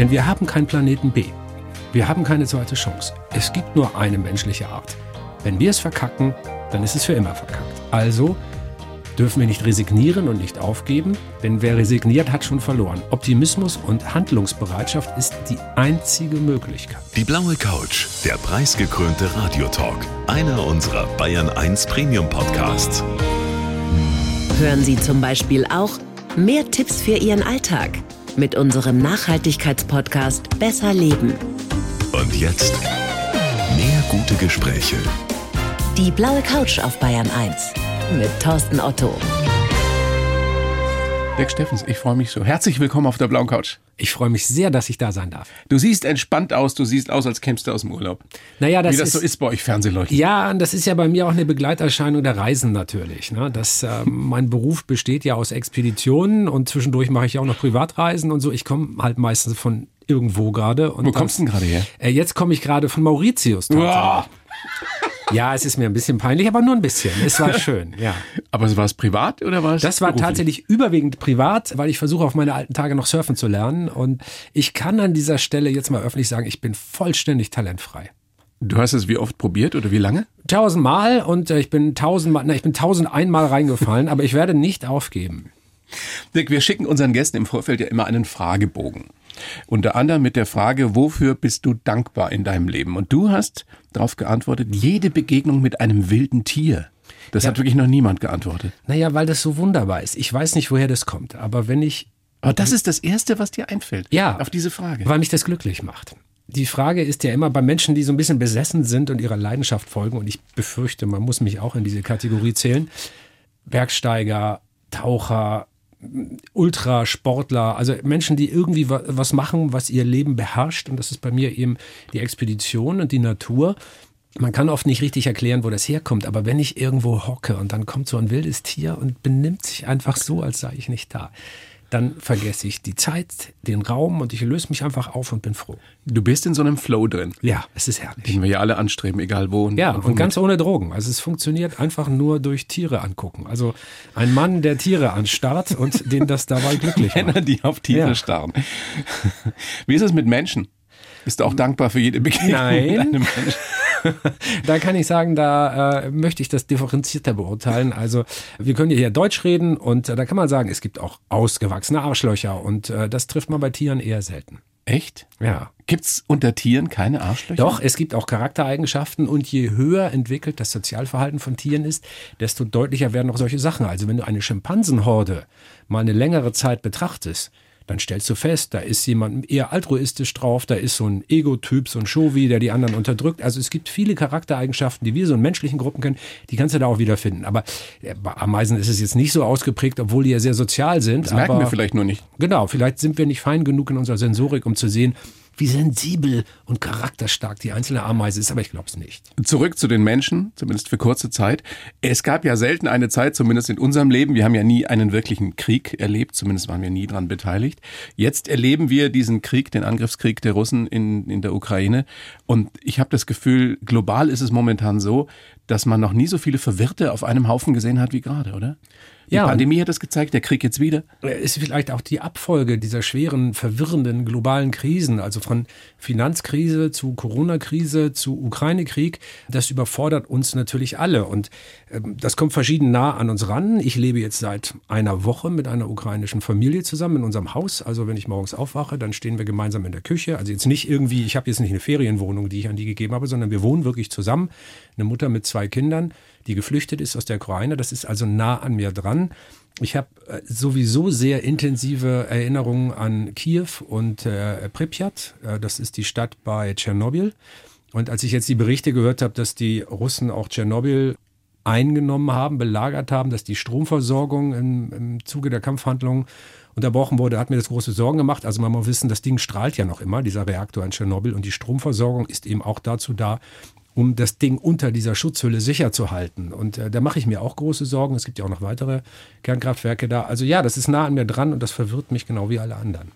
Denn wir haben keinen Planeten B. Wir haben keine zweite Chance. Es gibt nur eine menschliche Art. Wenn wir es verkacken, dann ist es für immer verkackt. Also dürfen wir nicht resignieren und nicht aufgeben, denn wer resigniert, hat schon verloren. Optimismus und Handlungsbereitschaft ist die einzige Möglichkeit. Die blaue Couch, der preisgekrönte Radiotalk, einer unserer Bayern 1 Premium Podcasts. Hören Sie zum Beispiel auch mehr Tipps für Ihren Alltag mit unserem Nachhaltigkeitspodcast Besser Leben. Und jetzt mehr gute Gespräche. Die blaue Couch auf Bayern 1 mit Thorsten Otto. Dirk Steffens, ich freue mich so. Herzlich willkommen auf der blauen Couch. Ich freue mich sehr, dass ich da sein darf. Du siehst entspannt aus, du siehst aus, als kämst du aus dem Urlaub. Naja, das Wie das ist, so ist bei euch Fernsehleuten. Ja, und das ist ja bei mir auch eine Begleiterscheinung der Reisen natürlich. Ne? Das, äh, mein Beruf besteht ja aus Expeditionen und zwischendurch mache ich ja auch noch Privatreisen und so. Ich komme halt meistens von irgendwo gerade. Wo kommst du denn gerade her? Äh, jetzt komme ich gerade von Mauritius. tatsächlich. Ja, es ist mir ein bisschen peinlich, aber nur ein bisschen. Es war schön, ja. Aber war es privat oder war es Das war beruflich? tatsächlich überwiegend privat, weil ich versuche auf meine alten Tage noch surfen zu lernen. Und ich kann an dieser Stelle jetzt mal öffentlich sagen, ich bin vollständig talentfrei. Du hast es wie oft probiert oder wie lange? Tausendmal und äh, ich bin tausendmal, na, ich bin tausend einmal reingefallen, aber ich werde nicht aufgeben. Dirk, wir schicken unseren Gästen im Vorfeld ja immer einen Fragebogen. Unter anderem mit der Frage, wofür bist du dankbar in deinem Leben? Und du hast darauf geantwortet, jede Begegnung mit einem wilden Tier. Das hat wirklich noch niemand geantwortet. Naja, weil das so wunderbar ist. Ich weiß nicht, woher das kommt, aber wenn ich, Aber das ist das Erste, was dir einfällt. Ja. Auf diese Frage. weil mich das glücklich macht. Die Frage ist ja immer bei Menschen, die so ein bisschen besessen sind und ihrer Leidenschaft folgen, und ich befürchte, man muss mich auch in diese Kategorie zählen, Bergsteiger, Taucher, Ultrasportler, also Menschen, die irgendwie wa- was machen, was ihr Leben beherrscht. Und das ist bei mir eben die Expedition und die Natur. Man kann oft nicht richtig erklären, wo das herkommt, aber wenn ich irgendwo hocke und dann kommt so ein wildes Tier und benimmt sich einfach so, als sei ich nicht da, dann vergesse ich die Zeit, den Raum und ich löse mich einfach auf und bin froh. Du bist in so einem Flow drin, Ja, es ist herrlich. den wir ja alle anstreben, egal wo. Ja, und womit. ganz ohne Drogen. Also es funktioniert einfach nur durch Tiere angucken. Also ein Mann, der Tiere anstarrt und den das dabei glücklich Männer, macht. die auf Tiere Ja. starren. Wie ist es mit Menschen? Bist du auch dankbar für jede Begegnung Nein. mit einem Menschen? Da kann ich sagen, da äh, möchte ich das differenzierter beurteilen. Also wir können ja hier Deutsch reden und äh, da kann man sagen, es gibt auch ausgewachsene Arschlöcher und äh, das trifft man bei Tieren eher selten. Echt? Ja. Gibt's unter Tieren keine Arschlöcher? Doch, es gibt auch Charaktereigenschaften und je höher entwickelt das Sozialverhalten von Tieren ist, desto deutlicher werden auch solche Sachen. Also wenn du eine Schimpansenhorde mal eine längere Zeit betrachtest, dann stellst du fest, da ist jemand eher altruistisch drauf, da ist so ein Ego-Typ, so ein Chauvi, der die anderen unterdrückt. Also es gibt viele Charaktereigenschaften, die wir so in menschlichen Gruppen kennen, die kannst du da auch wiederfinden. Aber bei Ameisen ist es jetzt nicht so ausgeprägt, obwohl die ja sehr sozial sind. Das merken wir vielleicht nur nicht. Genau, vielleicht sind wir nicht fein genug in unserer Sensorik, um zu sehen, wie sensibel und charakterstark die einzelne Ameise ist, aber ich glaube es nicht. Zurück zu den Menschen, zumindest für kurze Zeit. Es gab ja selten eine Zeit, zumindest in unserem Leben, wir haben ja nie einen wirklichen Krieg erlebt, zumindest waren wir nie dran beteiligt. Jetzt erleben wir diesen Krieg, den Angriffskrieg der Russen in, in der Ukraine. Und ich habe das Gefühl, global ist es momentan so, dass man noch nie so viele Verwirrte auf einem Haufen gesehen hat wie gerade, oder? Die Ja, Pandemie hat es gezeigt, der Krieg jetzt wieder. Ist vielleicht auch die Abfolge dieser schweren, verwirrenden globalen Krisen, also von Finanzkrise zu Corona-Krise zu Ukraine-Krieg, das überfordert uns natürlich alle. Und ähm, das kommt verschieden nah an uns ran. Ich lebe jetzt seit einer Woche mit einer ukrainischen Familie zusammen in unserem Haus. Also wenn ich morgens aufwache, dann stehen wir gemeinsam in der Küche. Also jetzt nicht irgendwie, ich habe jetzt nicht eine Ferienwohnung, die ich an die gegeben habe, sondern wir wohnen wirklich zusammen. Eine Mutter mit zwei Kindern, die geflüchtet ist aus der Ukraine. Das ist also nah an mir dran. Ich habe äh, sowieso sehr intensive Erinnerungen an Kiew und äh, Pripyat. Äh, das ist die Stadt bei Tschernobyl. Und als ich jetzt die Berichte gehört habe, dass die Russen auch Tschernobyl eingenommen haben, belagert haben, dass die Stromversorgung im, im Zuge der Kampfhandlungen unterbrochen wurde, hat mir das große Sorgen gemacht. Also man muss wissen, das Ding strahlt ja noch immer, dieser Reaktor in Tschernobyl. Und die Stromversorgung ist eben auch dazu da, um das Ding unter dieser Schutzhülle sicher zu halten. Und äh, da mache ich mir auch große Sorgen. Es gibt ja auch noch weitere Kernkraftwerke da. Also ja, das ist nah an mir dran und das verwirrt mich genau wie alle anderen.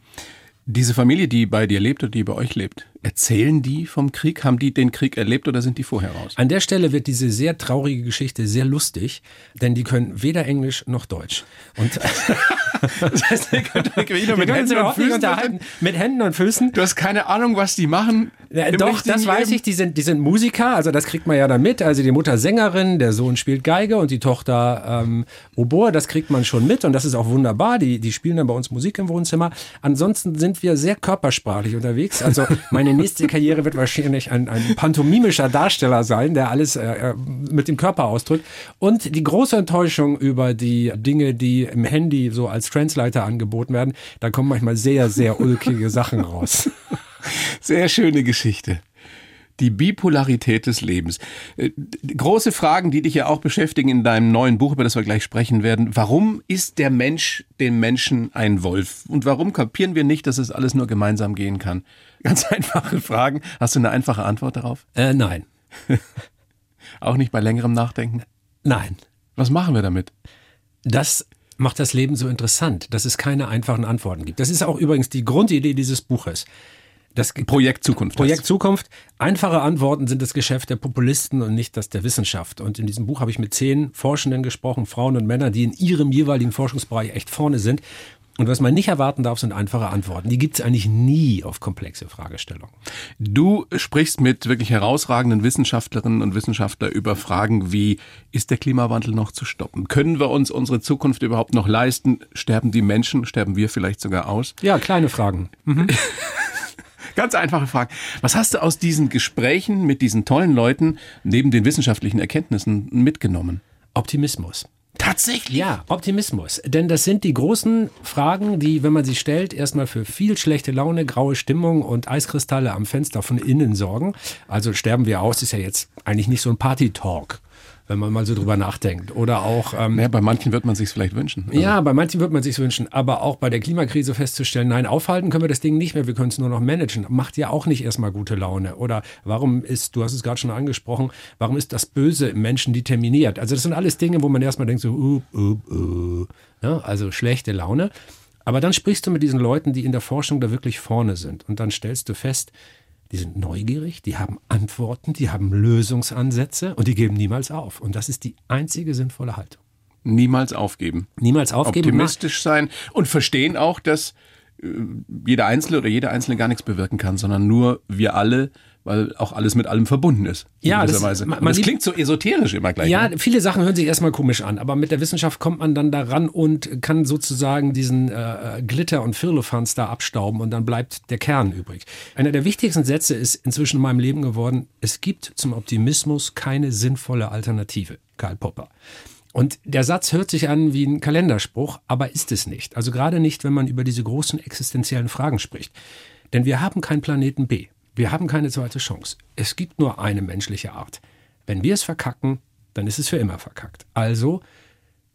Diese Familie, die bei dir lebt oder die bei euch lebt, Erzählen die vom Krieg? Haben die den Krieg erlebt oder sind die vorher raus? An der Stelle wird diese sehr traurige Geschichte sehr lustig, denn die können weder Englisch noch Deutsch. Und das heißt, die können wir mit, Händen und Füßen unterhalten. Mit Händen und Füßen. Du hast keine Ahnung, was die machen. Ja, doch, das weiß ich. Die sind, die sind Musiker, also das kriegt man ja dann mit. Also die Mutter Sängerin, der Sohn spielt Geige und die Tochter ähm, Oboe, das kriegt man schon mit und das ist auch wunderbar. Die, die spielen dann bei uns Musik im Wohnzimmer. Ansonsten sind wir sehr körpersprachlich unterwegs. Also meine nächste Karriere wird wahrscheinlich ein, ein pantomimischer Darsteller sein, der alles äh, äh, mit dem Körper ausdrückt. Und die große Enttäuschung über die Dinge, die im Handy so als Translator angeboten werden, da kommen manchmal sehr, sehr ulkige Sachen raus. Sehr schöne Geschichte. Die Bipolarität des Lebens. Äh, große Fragen, die dich ja auch beschäftigen in deinem neuen Buch, über das wir gleich sprechen werden. Warum ist der Mensch dem Menschen ein Wolf? Und warum kapieren wir nicht, dass es alles nur gemeinsam gehen kann? Ganz einfache Fragen. Hast du eine einfache Antwort darauf? Äh, nein. auch nicht bei längerem Nachdenken? Nein. Was machen wir damit? Das macht das Leben so interessant, dass es keine einfachen Antworten gibt. Das ist auch übrigens die Grundidee dieses Buches. Das Projekt Zukunft. Projekt Zukunft. Einfache Antworten sind das Geschäft der Populisten und nicht das der Wissenschaft. Und in diesem Buch habe ich mit zehn Forschenden gesprochen, Frauen und Männer, die in ihrem jeweiligen Forschungsbereich echt vorne sind. Und was man nicht erwarten darf, sind einfache Antworten. Die gibt es eigentlich nie auf komplexe Fragestellungen. Du sprichst mit wirklich herausragenden Wissenschaftlerinnen und Wissenschaftlern über Fragen wie, ist der Klimawandel noch zu stoppen? Können wir uns unsere Zukunft überhaupt noch leisten? Sterben die Menschen? Sterben wir vielleicht sogar aus? Ja, kleine Fragen. Mhm. Ganz einfache Frage. Was hast du aus diesen Gesprächen mit diesen tollen Leuten neben den wissenschaftlichen Erkenntnissen mitgenommen? Optimismus. Tatsächlich? Ja, Optimismus. Denn das sind die großen Fragen, die, wenn man sie stellt, erstmal für viel schlechte Laune, graue Stimmung und Eiskristalle am Fenster von innen sorgen. Also sterben wir aus, ist ja jetzt eigentlich nicht so ein Party-Talk wenn man mal so drüber nachdenkt. Oder auch. Ähm, ja, bei manchen wird man sich vielleicht wünschen. Also. Ja, bei manchen wird man sich wünschen. Aber auch bei der Klimakrise festzustellen, nein, aufhalten können wir das Ding nicht mehr, wir können es nur noch managen. Macht ja auch nicht erstmal gute Laune. Oder warum ist, du hast es gerade schon angesprochen, warum ist das Böse im Menschen determiniert? Also das sind alles Dinge, wo man erstmal denkt, so, uh, uh, uh. Ja, also schlechte Laune. Aber dann sprichst du mit diesen Leuten, die in der Forschung da wirklich vorne sind. Und dann stellst du fest, die sind neugierig, die haben Antworten, die haben Lösungsansätze und die geben niemals auf. Und das ist die einzige sinnvolle Haltung. Niemals aufgeben. Niemals aufgeben. Optimistisch sein und verstehen auch, dass äh, jeder Einzelne oder jede Einzelne gar nichts bewirken kann, sondern nur wir alle weil auch alles mit allem verbunden ist. Ja, das, Weise. Man, das klingt so esoterisch immer gleich. Ja, ne? viele Sachen hören sich erstmal komisch an, aber mit der Wissenschaft kommt man dann daran und kann sozusagen diesen äh, Glitter und Firlefanz da abstauben und dann bleibt der Kern übrig. Einer der wichtigsten Sätze ist inzwischen in meinem Leben geworden, es gibt zum Optimismus keine sinnvolle Alternative. Karl Popper. Und der Satz hört sich an wie ein Kalenderspruch, aber ist es nicht. Also gerade nicht, wenn man über diese großen existenziellen Fragen spricht. Denn wir haben keinen Planeten B. Wir haben keine zweite Chance. Es gibt nur eine menschliche Art. Wenn wir es verkacken, dann ist es für immer verkackt. Also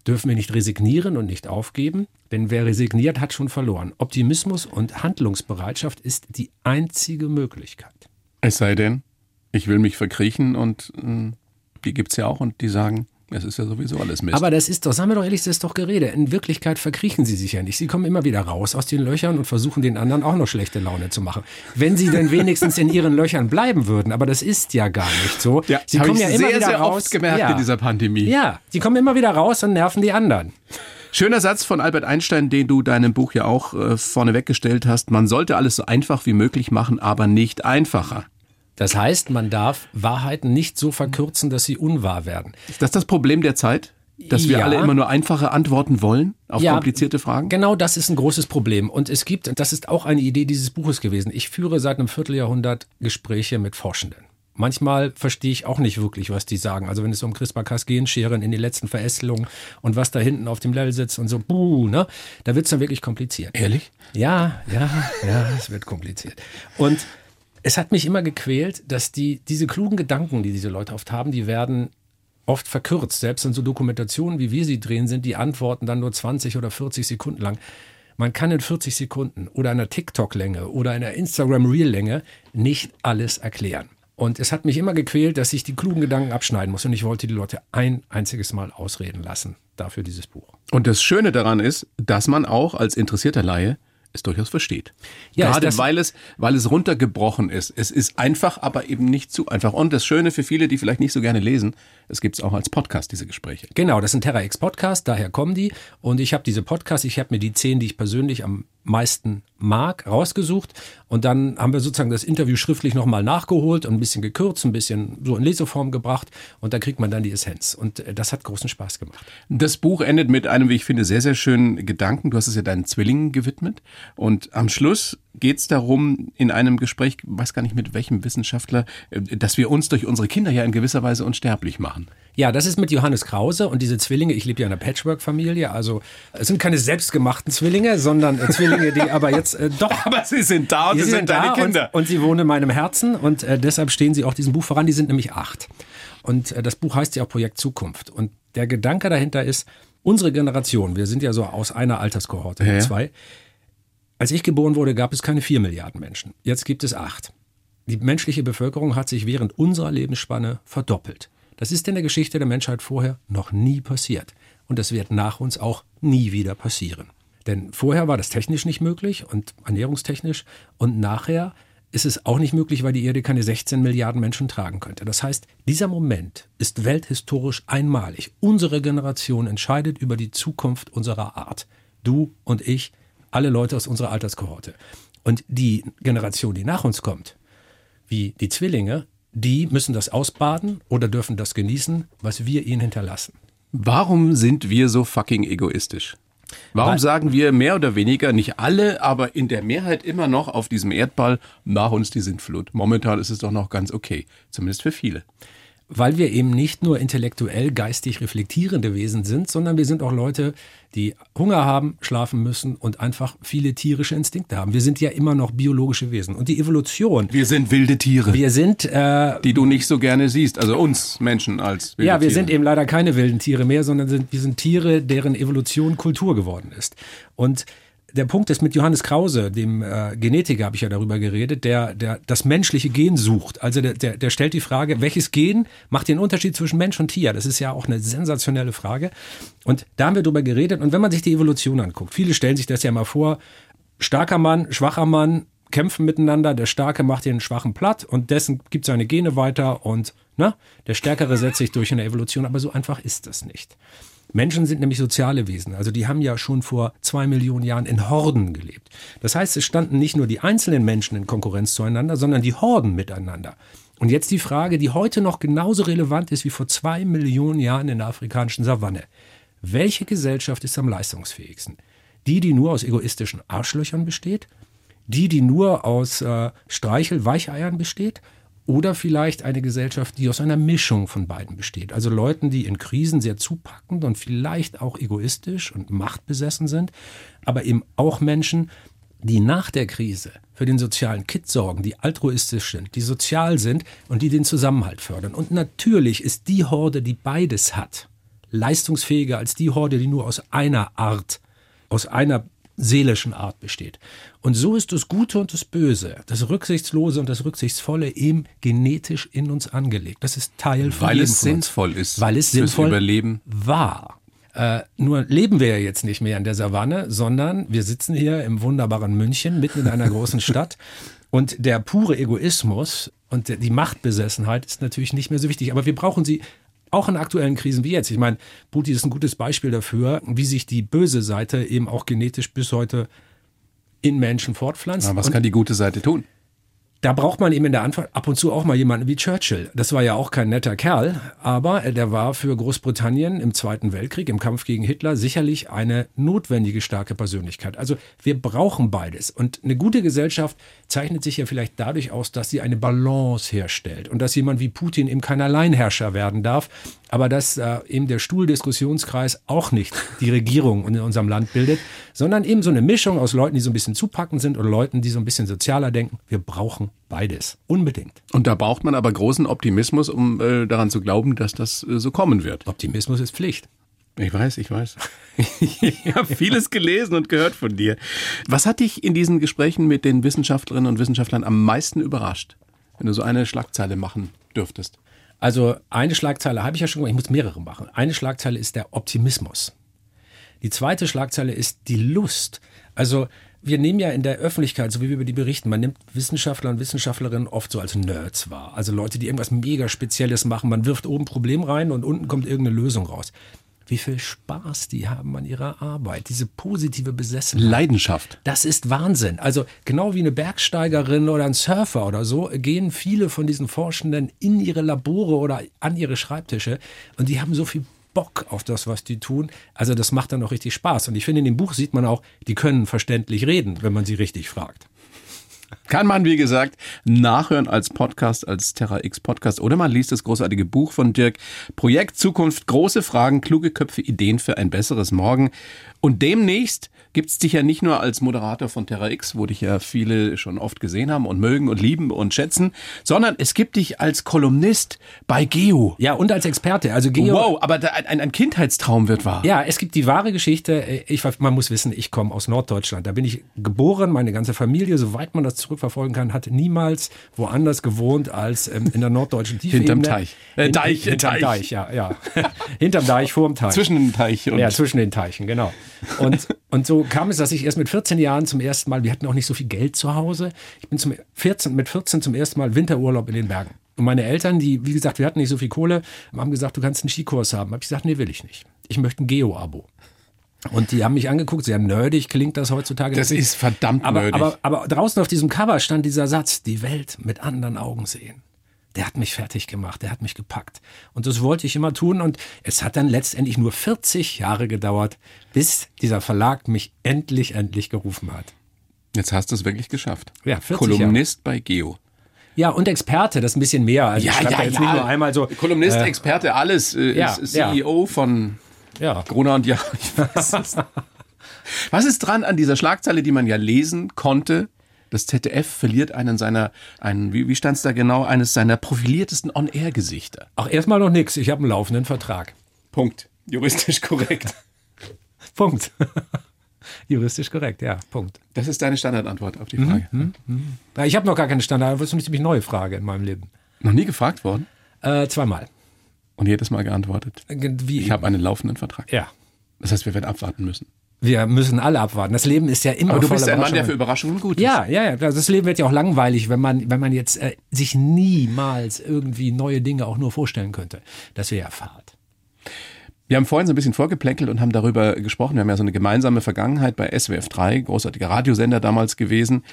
dürfen wir nicht resignieren und nicht aufgeben, denn wer resigniert, hat schon verloren. Optimismus und Handlungsbereitschaft ist die einzige Möglichkeit. Es sei denn, ich will mich verkriechen und äh, die gibt es ja auch und die sagen, es ist ja sowieso alles Mist. Aber das ist doch, sagen wir doch ehrlich, das ist doch Gerede. In Wirklichkeit verkriechen sie sich ja nicht. Sie kommen immer wieder raus aus den Löchern und versuchen den anderen auch noch schlechte Laune zu machen. Wenn sie denn wenigstens in ihren Löchern bleiben würden. Aber das ist ja gar nicht so. Ja, sie kommen ja immer sehr, wieder sehr raus. Oft gemerkt ja. in dieser Pandemie. Ja, sie kommen immer wieder raus und nerven die anderen. Schöner Satz von Albert Einstein, den du deinem Buch ja auch äh, vorneweg gestellt hast. Man sollte alles so einfach wie möglich machen, aber nicht einfacher. Das heißt, man darf Wahrheiten nicht so verkürzen, dass sie unwahr werden. Ist das das Problem der Zeit? Dass wir ja. alle immer nur einfache Antworten wollen auf ja, komplizierte Fragen? Genau das ist ein großes Problem. Und es gibt, das ist auch eine Idee dieses Buches gewesen. Ich führe seit einem Vierteljahrhundert Gespräche mit Forschenden. Manchmal verstehe ich auch nicht wirklich, was die sagen. Also wenn es um CRISPR-Cas-Gen-Scheren in den letzten Verästelungen und was da hinten auf dem Level sitzt und so, buh, ne? Da wird es dann wirklich kompliziert. Ehrlich? Ja, ja, ja, es wird kompliziert. Und es hat mich immer gequält, dass die, diese klugen Gedanken, die diese Leute oft haben, die werden oft verkürzt. Selbst in so Dokumentationen, wie wir sie drehen, sind die Antworten dann nur 20 oder 40 Sekunden lang. Man kann in 40 Sekunden oder einer TikTok-Länge oder einer Instagram-Reel-Länge nicht alles erklären. Und es hat mich immer gequält, dass ich die klugen Gedanken abschneiden muss. Und ich wollte die Leute ein einziges Mal ausreden lassen. Dafür dieses Buch. Und das Schöne daran ist, dass man auch als interessierter Laie es durchaus versteht. Ja, Gerade weil es, weil es runtergebrochen ist. Es ist einfach, aber eben nicht zu einfach. Und das Schöne für viele, die vielleicht nicht so gerne lesen, es gibt es auch als Podcast, diese Gespräche. Genau, das ist ein Terra X Podcast, daher kommen die. Und ich habe diese Podcasts, ich habe mir die zehn, die ich persönlich am meisten mag, rausgesucht. Und dann haben wir sozusagen das Interview schriftlich nochmal nachgeholt und ein bisschen gekürzt, ein bisschen so in Leseform gebracht. Und da kriegt man dann die Essenz. Und äh, das hat großen Spaß gemacht. Das Buch endet mit einem, wie ich finde, sehr, sehr schönen Gedanken. Du hast es ja deinen Zwillingen gewidmet. Und am Schluss geht es darum, in einem Gespräch, weiß gar nicht mit welchem Wissenschaftler, äh, dass wir uns durch unsere Kinder ja in gewisser Weise unsterblich machen. Ja, das ist mit Johannes Krause und diese Zwillinge. Ich lebe ja in einer Patchwork-Familie, also es sind keine selbstgemachten Zwillinge, sondern äh, Zwillinge, die aber jetzt äh, doch Aber sie sind da und sie sind deine da Kinder. Und, und sie wohnen in meinem Herzen und äh, deshalb stehen sie auch diesem Buch voran. Die sind nämlich acht. Und äh, das Buch heißt ja auch Projekt Zukunft. Und der Gedanke dahinter ist, unsere Generation, wir sind ja so aus einer Alterskohorte, ja. zwei. Als ich geboren wurde, gab es keine vier Milliarden Menschen. Jetzt gibt es acht. Die menschliche Bevölkerung hat sich während unserer Lebensspanne verdoppelt. Das ist in der Geschichte der Menschheit vorher noch nie passiert. Und das wird nach uns auch nie wieder passieren. Denn vorher war das technisch nicht möglich und ernährungstechnisch. Und nachher ist es auch nicht möglich, weil die Erde keine 16 Milliarden Menschen tragen könnte. Das heißt, dieser Moment ist welthistorisch einmalig. Unsere Generation entscheidet über die Zukunft unserer Art. Du und ich, alle Leute aus unserer Alterskohorte. Und die Generation, die nach uns kommt, wie die Zwillinge, die müssen das ausbaden oder dürfen das genießen, was wir ihnen hinterlassen. Warum sind wir so fucking egoistisch? Warum Weil- sagen wir mehr oder weniger, nicht alle, aber in der Mehrheit immer noch auf diesem Erdball, nach uns die Sintflut? Momentan ist es doch noch ganz okay, zumindest für viele. Weil wir eben nicht nur intellektuell, geistig reflektierende Wesen sind, sondern wir sind auch Leute, die Hunger haben, schlafen müssen und einfach viele tierische Instinkte haben. Wir sind ja immer noch biologische Wesen. Und die Evolution, Wir sind wilde Tiere, wir sind äh, die du nicht so gerne siehst, also uns Menschen als wilde Ja, wir Tiere. sind eben leider keine wilden Tiere mehr, sondern sind, wir sind Tiere, deren Evolution Kultur geworden ist. Und der Punkt ist mit Johannes Krause, dem äh, Genetiker, habe ich ja darüber geredet, der, der das menschliche Gen sucht. Also der, der, der stellt die Frage, welches Gen macht den Unterschied zwischen Mensch und Tier? Das ist ja auch eine sensationelle Frage. Und da haben wir drüber geredet. Und wenn man sich die Evolution anguckt, viele stellen sich das ja mal vor, starker Mann, schwacher Mann kämpfen miteinander, der Starke macht den Schwachen platt und dessen gibt seine Gene weiter und na, der Stärkere setzt sich durch in der Evolution, aber so einfach ist das nicht. Menschen sind nämlich soziale Wesen, also die haben ja schon vor zwei Millionen Jahren in Horden gelebt. Das heißt, es standen nicht nur die einzelnen Menschen in Konkurrenz zueinander, sondern die Horden miteinander. Und jetzt die Frage, die heute noch genauso relevant ist wie vor zwei Millionen Jahren in der afrikanischen Savanne. Welche Gesellschaft ist am leistungsfähigsten? Die, die nur aus egoistischen Arschlöchern besteht? Die, die nur aus äh, Streichel-Weicheiern besteht? Oder vielleicht eine Gesellschaft, die aus einer Mischung von beiden besteht. Also Leuten, die in Krisen sehr zupackend und vielleicht auch egoistisch und machtbesessen sind, aber eben auch Menschen, die nach der Krise für den sozialen Kit sorgen, die altruistisch sind, die sozial sind und die den Zusammenhalt fördern. Und natürlich ist die Horde, die beides hat, leistungsfähiger als die Horde, die nur aus einer Art, aus einer seelischen Art besteht. Und so ist das Gute und das Böse, das Rücksichtslose und das Rücksichtsvolle eben genetisch in uns angelegt. Das ist Teil von Weil es sinnvoll ist Weil es sinnvoll Überleben. war. Äh, nur leben wir ja jetzt nicht mehr in der Savanne, sondern wir sitzen hier im wunderbaren München, mitten in einer großen Stadt. Und der pure Egoismus und die Machtbesessenheit ist natürlich nicht mehr so wichtig. Aber wir brauchen sie auch in aktuellen Krisen wie jetzt. Ich meine, Putin ist ein gutes Beispiel dafür, wie sich die böse Seite eben auch genetisch bis heute in Menschen fortpflanzt. Aber was kann die gute Seite tun? da braucht man eben in der Antwort ab und zu auch mal jemanden wie Churchill. Das war ja auch kein netter Kerl, aber der war für Großbritannien im Zweiten Weltkrieg, im Kampf gegen Hitler, sicherlich eine notwendige starke Persönlichkeit. Also wir brauchen beides. Und eine gute Gesellschaft zeichnet sich ja vielleicht dadurch aus, dass sie eine Balance herstellt und dass jemand wie Putin eben kein Alleinherrscher werden darf, aber dass äh, eben der Stuhldiskussionskreis auch nicht die Regierung in unserem Land bildet, sondern eben so eine Mischung aus Leuten, die so ein bisschen zupackend sind oder Leuten, die so ein bisschen sozialer denken. Wir brauchen beides. Unbedingt. Und da braucht man aber großen Optimismus, um äh, daran zu glauben, dass das äh, so kommen wird. Optimismus ist Pflicht. Ich weiß, ich weiß. ich habe vieles gelesen und gehört von dir. Was hat dich in diesen Gesprächen mit den Wissenschaftlerinnen und Wissenschaftlern am meisten überrascht, wenn du so eine Schlagzeile machen dürftest? Also eine Schlagzeile habe ich ja schon gemacht, ich muss mehrere machen. Eine Schlagzeile ist der Optimismus. Die zweite Schlagzeile ist die Lust. Also wir nehmen ja in der Öffentlichkeit, so wie wir über die berichten, man nimmt Wissenschaftler und Wissenschaftlerinnen oft so als Nerds wahr. Also Leute, die irgendwas mega Spezielles machen. Man wirft oben ein Problem rein und unten kommt irgendeine Lösung raus. Wie viel Spaß die haben an ihrer Arbeit, diese positive Besessenheit. Leidenschaft. Das ist Wahnsinn. Also genau wie eine Bergsteigerin oder ein Surfer oder so, gehen viele von diesen Forschenden in ihre Labore oder an ihre Schreibtische und die haben so viel Bock auf das, was die tun. Also das macht dann auch richtig Spaß. Und ich finde, in dem Buch sieht man auch, die können verständlich reden, wenn man sie richtig fragt. Kann man, wie gesagt, nachhören als Podcast, als Terra X Podcast oder man liest das großartige Buch von Dirk. Projekt Zukunft, große Fragen, kluge Köpfe, Ideen für ein besseres Morgen. Und demnächst gibt es dich ja nicht nur als Moderator von Terra X, wo dich ja viele schon oft gesehen haben und mögen und lieben und schätzen, sondern es gibt dich als Kolumnist bei Geo. Ja, und als Experte. Also Geo. Wow, aber ein, ein Kindheitstraum wird wahr. Ja, es gibt die wahre Geschichte. Ich, man muss wissen, ich komme aus Norddeutschland. Da bin ich geboren. Meine ganze Familie, soweit man das zurückverfolgen kann, hat niemals woanders gewohnt als ähm, in der norddeutschen Tiefebene. Hinterm Teich. Äh, Deich, Hin, hinterm Teich. Deich, ja, ja. hinterm Deich, vorm Teich. Zwischen den Teich und. Ja, zwischen den Teichen, genau. Und, und so kam es, dass ich erst mit 14 Jahren zum ersten Mal, wir hatten auch nicht so viel Geld zu Hause. Ich bin zum 14, mit 14 zum ersten Mal Winterurlaub in den Bergen. Und meine Eltern, die, wie gesagt, wir hatten nicht so viel Kohle, haben gesagt, du kannst einen Skikurs haben. Hab ich gesagt, nee, will ich nicht. Ich möchte ein Geo-Abo. Und die haben mich angeguckt, sehr nerdig klingt das heutzutage. Das ist verdammt aber, nerdig. Aber, aber draußen auf diesem Cover stand dieser Satz, die Welt mit anderen Augen sehen der hat mich fertig gemacht, der hat mich gepackt. Und das wollte ich immer tun. Und es hat dann letztendlich nur 40 Jahre gedauert, bis dieser Verlag mich endlich, endlich gerufen hat. Jetzt hast du es wirklich geschafft. Ja, 40 Kolumnist Jahre. bei Geo. Ja, und Experte, das ist ein bisschen mehr. Also ja, ja, jetzt ja. nicht nur einmal so. Kolumnist, äh, Experte, alles. Äh, ja, ist CEO ja. von ja. Gruner und ja. Was ist dran an dieser Schlagzeile, die man ja lesen konnte? Das ZDF verliert einen seiner, einen, wie, wie stand es da genau, eines seiner profiliertesten On-Air-Gesichter. Ach, erstmal noch nichts. Ich habe einen laufenden Vertrag. Punkt. Juristisch korrekt. Punkt. Juristisch korrekt, ja, Punkt. Das ist deine Standardantwort auf die Frage. Mhm, mh. Ich habe noch gar keine Standardantwort, das ist eine ziemlich neue Frage in meinem Leben. Noch nie gefragt worden? Äh, zweimal. Und jedes Mal geantwortet. Wie? Ich habe einen laufenden Vertrag. Ja. Das heißt, wir werden abwarten müssen. Wir müssen alle abwarten. Das Leben ist ja immer Aber du bist ein Mann, der für Überraschungen gut ist. Ja, ja, ja. Das Leben wird ja auch langweilig, wenn man, wenn man jetzt äh, sich niemals irgendwie neue Dinge auch nur vorstellen könnte. Das wäre ja Fahrt. Wir haben vorhin so ein bisschen vorgeplänkelt und haben darüber gesprochen. Wir haben ja so eine gemeinsame Vergangenheit bei SWF 3, großartiger Radiosender damals gewesen.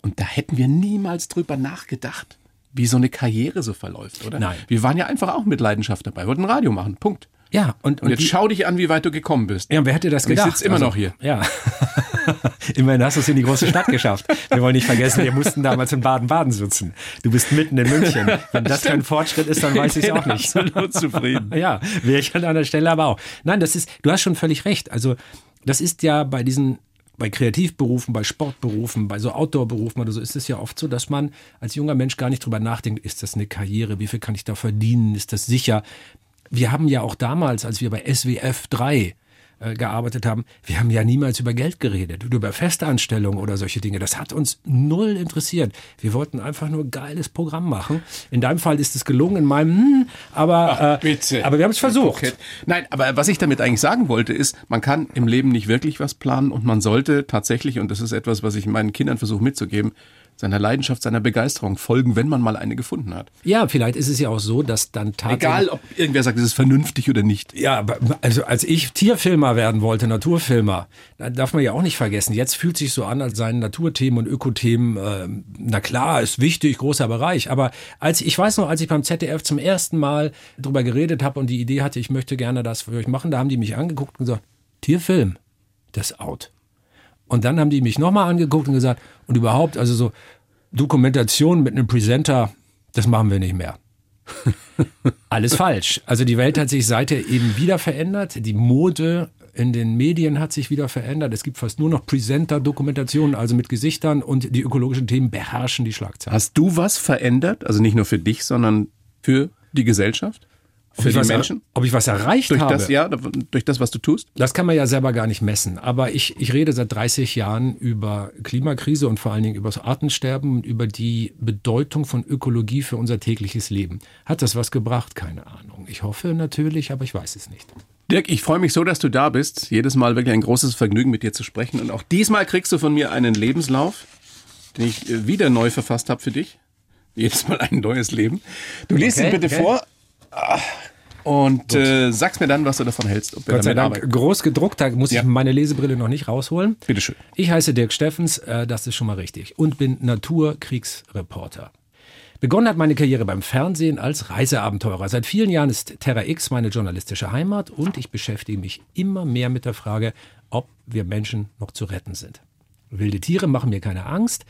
Und da hätten wir niemals drüber nachgedacht, wie so eine Karriere so verläuft, oder? Nein. Wir waren ja einfach auch mit Leidenschaft dabei, wollten Radio machen, Punkt. Ja, und, Und, jetzt die- schau dich an, wie weit du gekommen bist. Ja, wer hätte das Und ich gedacht? sitze immer Also, noch hier. Ja. Immerhin hast du es in die große Stadt geschafft. Wir wollen nicht vergessen, wir mussten damals in Baden-Baden sitzen. Du bist mitten in München. Wenn das kein Fortschritt ist, dann weiß ich es auch nicht. Absolut zufrieden. Ja, wäre ich an einer Stelle aber auch. Nein, das ist, du hast schon völlig recht. Also, das ist ja bei diesen, bei Kreativberufen, bei Sportberufen, bei so Outdoor-Berufen oder so, ist es ja oft so, dass man als junger Mensch gar nicht drüber nachdenkt, ist das eine Karriere? Wie viel kann ich da verdienen? Ist das sicher? Wir haben ja auch damals, als wir bei SWF 3 äh, gearbeitet haben, wir haben ja niemals über Geld geredet, oder über Festanstellung oder solche Dinge. Das hat uns null interessiert. Wir wollten einfach nur ein geiles Programm machen. In deinem Fall ist es gelungen, in meinem, hm, aber, äh, bitte. aber wir haben es versucht. Nein, aber was ich damit eigentlich sagen wollte, ist, man kann im Leben nicht wirklich was planen und man sollte tatsächlich, und das ist etwas, was ich meinen Kindern versuche mitzugeben, seiner Leidenschaft, seiner Begeisterung folgen, wenn man mal eine gefunden hat. Ja, vielleicht ist es ja auch so, dass dann tatsächlich. Egal, ob irgendwer sagt, es ist vernünftig oder nicht. Ja, also als ich Tierfilmer werden wollte, Naturfilmer, da darf man ja auch nicht vergessen. Jetzt fühlt sich so an, als seien Naturthemen und Ökothemen, äh, na klar, ist wichtig, großer Bereich. Aber als ich weiß noch, als ich beim ZDF zum ersten Mal drüber geredet habe und die Idee hatte, ich möchte gerne das für euch machen, da haben die mich angeguckt und gesagt, Tierfilm, das out. Und dann haben die mich nochmal angeguckt und gesagt, und überhaupt, also so Dokumentation mit einem Presenter, das machen wir nicht mehr. Alles falsch. Also die Welt hat sich seither eben wieder verändert. Die Mode in den Medien hat sich wieder verändert. Es gibt fast nur noch Presenter-Dokumentationen, also mit Gesichtern und die ökologischen Themen beherrschen die Schlagzeilen. Hast du was verändert? Also nicht nur für dich, sondern für die Gesellschaft? Für die Menschen? Ob ich was erreicht Durch habe? das, ja, durch das, was du tust? Das kann man ja selber gar nicht messen. Aber ich, ich rede seit 30 Jahren über Klimakrise und vor allen Dingen über das Artensterben und über die Bedeutung von Ökologie für unser tägliches Leben. Hat das was gebracht? Keine Ahnung. Ich hoffe natürlich, aber ich weiß es nicht. Dirk, ich freue mich so, dass du da bist. Jedes Mal wirklich ein großes Vergnügen, mit dir zu sprechen. Und auch diesmal kriegst du von mir einen Lebenslauf, den ich äh, wieder neu verfasst habe für dich. Jedes Mal ein neues Leben. Du liest Okay, ihn bitte okay. vor und äh, sagst mir dann, was du davon hältst. Ob Gott sei Dank arbeiten. groß gedruckt, da muss Ja. ich meine Lesebrille noch nicht rausholen. Bitteschön. Ich heiße Dirk Steffens, äh, das ist schon mal richtig, und bin Naturkriegsreporter. Begonnen hat meine Karriere beim Fernsehen als Reiseabenteurer. Seit vielen Jahren ist Terra X meine journalistische Heimat und ich beschäftige mich immer mehr mit der Frage, ob wir Menschen noch zu retten sind. Wilde Tiere machen mir keine Angst,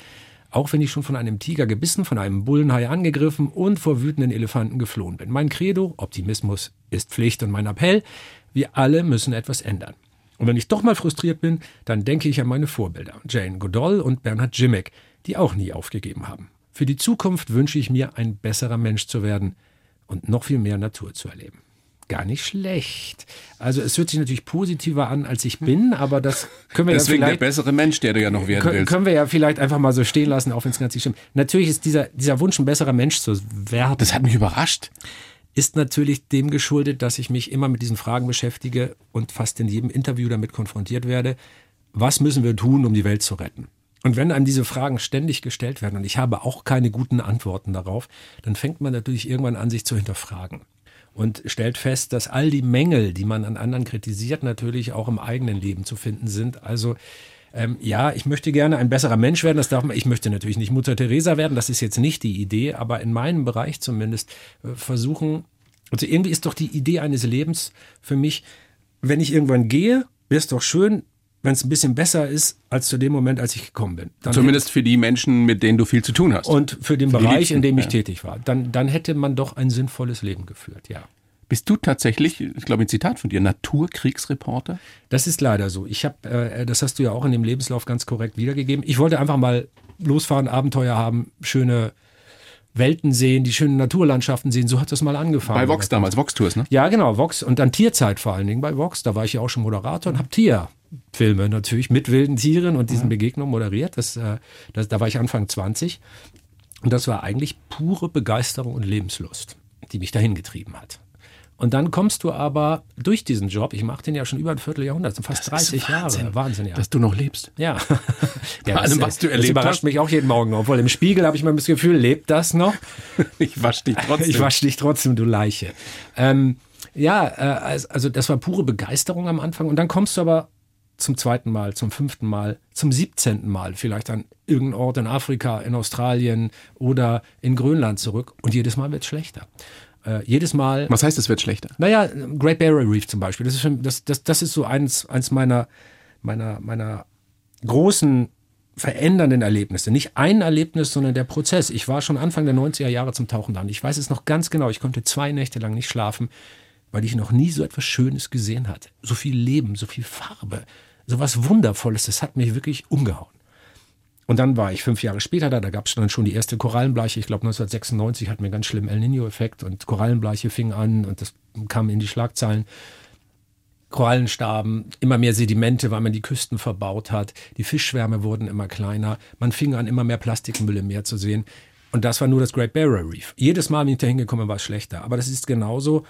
auch wenn ich schon von einem Tiger gebissen, von einem Bullenhai angegriffen und vor wütenden Elefanten geflohen bin. Mein Credo, Optimismus ist Pflicht und mein Appell, wir alle müssen etwas ändern. Und wenn ich doch mal frustriert bin, dann denke ich an meine Vorbilder, Jane Goodall und Bernhard Jimmick, die auch nie aufgegeben haben. Für die Zukunft wünsche ich mir, ein besserer Mensch zu werden und noch viel mehr Natur zu erleben. Gar nicht schlecht. Also es hört sich natürlich positiver an, als ich bin, aber das können wir Deswegen ja der vielleicht bessere Mensch, der du ja noch werden können, willst. können wir ja vielleicht einfach mal so stehen lassen, auch wenn es ganz nicht stimmt. Natürlich ist dieser, dieser Wunsch, ein besserer Mensch zu werden, Das hat mich überrascht. ist natürlich dem geschuldet, dass ich mich immer mit diesen Fragen beschäftige und fast in jedem Interview damit konfrontiert werde. Was müssen wir tun, um die Welt zu retten? Und wenn einem diese Fragen ständig gestellt werden und ich habe auch keine guten Antworten darauf, dann fängt man natürlich irgendwann an, sich zu hinterfragen und stellt fest, dass all die Mängel, die man an anderen kritisiert, natürlich auch im eigenen Leben zu finden sind. Also ähm, ja, ich möchte gerne ein besserer Mensch werden. Das darf man. Ich möchte natürlich nicht Mutter Teresa werden. Das ist jetzt nicht die Idee, aber in meinem Bereich zumindest äh, versuchen. Also irgendwie ist doch die Idee eines Lebens für mich, wenn ich irgendwann gehe, wäre es doch schön, wenn es ein bisschen besser ist als zu dem Moment, als ich gekommen bin. Dann Zumindest für die Menschen, mit denen du viel zu tun hast. und für den Für Bereich, Liebsten, in dem ich ja. tätig war. Dann, dann hätte man doch ein sinnvolles Leben geführt, ja. Bist du tatsächlich, ich glaube ein Zitat von dir, Naturkriegsreporter? Das ist leider so. Ich habe, äh, das hast du ja auch in dem Lebenslauf ganz korrekt wiedergegeben. Ich wollte einfach mal losfahren, Abenteuer haben, schöne Welten sehen, die schönen Naturlandschaften sehen. So hat das mal angefangen. Bei Vox damals, Vox Tours, ne? Ja, genau, Vox und dann Tierzeit vor allen Dingen bei Vox. Da war ich ja auch schon Moderator und habe Tierfilme natürlich mit wilden Tieren und diesen Begegnungen moderiert. Das, äh, das, da war ich Anfang 20 und das war eigentlich pure Begeisterung und Lebenslust, die mich dahin getrieben hat. Und dann kommst du aber durch diesen Job, ich mache den ja schon über ein Vierteljahrhundert, sind fast 30 Jahre. Wahnsinn, ja. Dass du noch lebst. Ja. ja allem, was du das erlebt überrascht hast. mich auch jeden Morgen. Obwohl im Spiegel habe ich mal das Gefühl, lebt das noch? Ich wasch dich trotzdem. Ich wasche dich trotzdem, du Leiche. Ähm, ja, äh, also das war pure Begeisterung am Anfang. Und dann kommst du aber zum zweiten Mal, zum fünften Mal, zum siebzehnten Mal vielleicht an irgendeinen Ort in Afrika, in Australien oder in Grönland zurück. Und jedes Mal wird es schlechter. Äh, jedes Mal Was heißt, es wird schlechter? naja, Great Barrier Reef zum Beispiel. Das ist, das, das, das ist so eins, eins meiner, meiner, meiner großen verändernden Erlebnisse. Nicht ein Erlebnis, sondern der Prozess. Ich war schon Anfang der 90er Jahre zum Tauchen da. Und ich weiß es noch ganz genau. Ich konnte zwei Nächte lang nicht schlafen, weil ich noch nie so etwas Schönes gesehen hatte. So viel Leben, so viel Farbe, so was Wundervolles. Das hat mich wirklich umgehauen. Und dann war ich fünf Jahre später da, da gab es dann schon die erste Korallenbleiche. Ich glaube 1996 hatten wir einen ganz schlimmen El Nino-Effekt und Korallenbleiche fing an und das kam in die Schlagzeilen. Korallen starben, immer mehr Sedimente, weil man die Küsten verbaut hat. Die Fischschwärme wurden immer kleiner. Man fing an, immer mehr Plastikmüll im Meer zu sehen. Und das war nur das Great Barrier Reef. Jedes Mal, wenn ich da hingekommen war es schlechter. Aber das ist genauso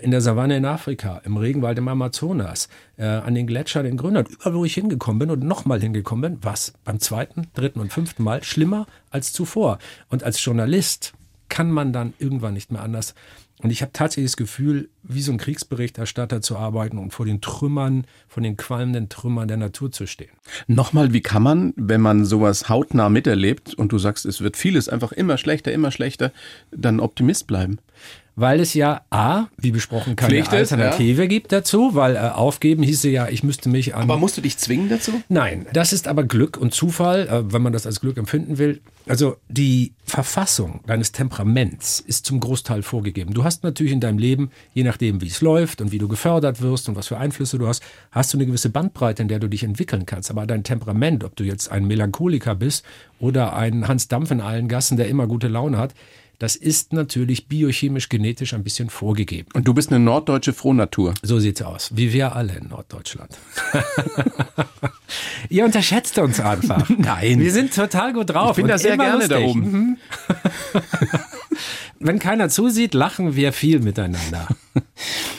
in der Savanne in Afrika, im Regenwald im Amazonas, äh, an den Gletschern in Grönland. Überall, wo ich hingekommen bin und nochmal hingekommen bin, war es beim zweiten, dritten und fünften Mal schlimmer als zuvor. Und als Journalist kann man dann irgendwann nicht mehr anders. Und ich habe tatsächlich das Gefühl, wie so ein Kriegsberichterstatter zu arbeiten und vor den Trümmern, von den qualmenden Trümmern der Natur zu stehen. Nochmal, wie kann man, wenn man sowas hautnah miterlebt und du sagst, es wird vieles einfach immer schlechter, immer schlechter, dann Optimist bleiben? Weil es ja A, wie besprochen, keine Pflicht ist, Alternative gibt dazu, weil äh, aufgeben hieße ja, ich müsste mich an. Aber musst du dich zwingen dazu? Nein, das ist aber Glück und Zufall, äh, wenn man das als Glück empfinden will. Also die Verfassung deines Temperaments ist zum Großteil vorgegeben. Du hast natürlich in deinem Leben, je nachdem wie es läuft und wie du gefördert wirst und was für Einflüsse du hast, hast du eine gewisse Bandbreite, in der du dich entwickeln kannst. Aber dein Temperament, ob du jetzt ein Melancholiker bist oder ein Hans Dampf in allen Gassen, der immer gute Laune hat, das ist natürlich biochemisch, genetisch ein bisschen vorgegeben. Und du bist eine norddeutsche Frohnatur. So sieht's aus. Wie wir alle in Norddeutschland. Ihr unterschätzt uns einfach. Nein. Wir sind total gut drauf. Ich bin und da sehr gerne da lustig. oben. Wenn keiner zusieht, lachen wir viel miteinander.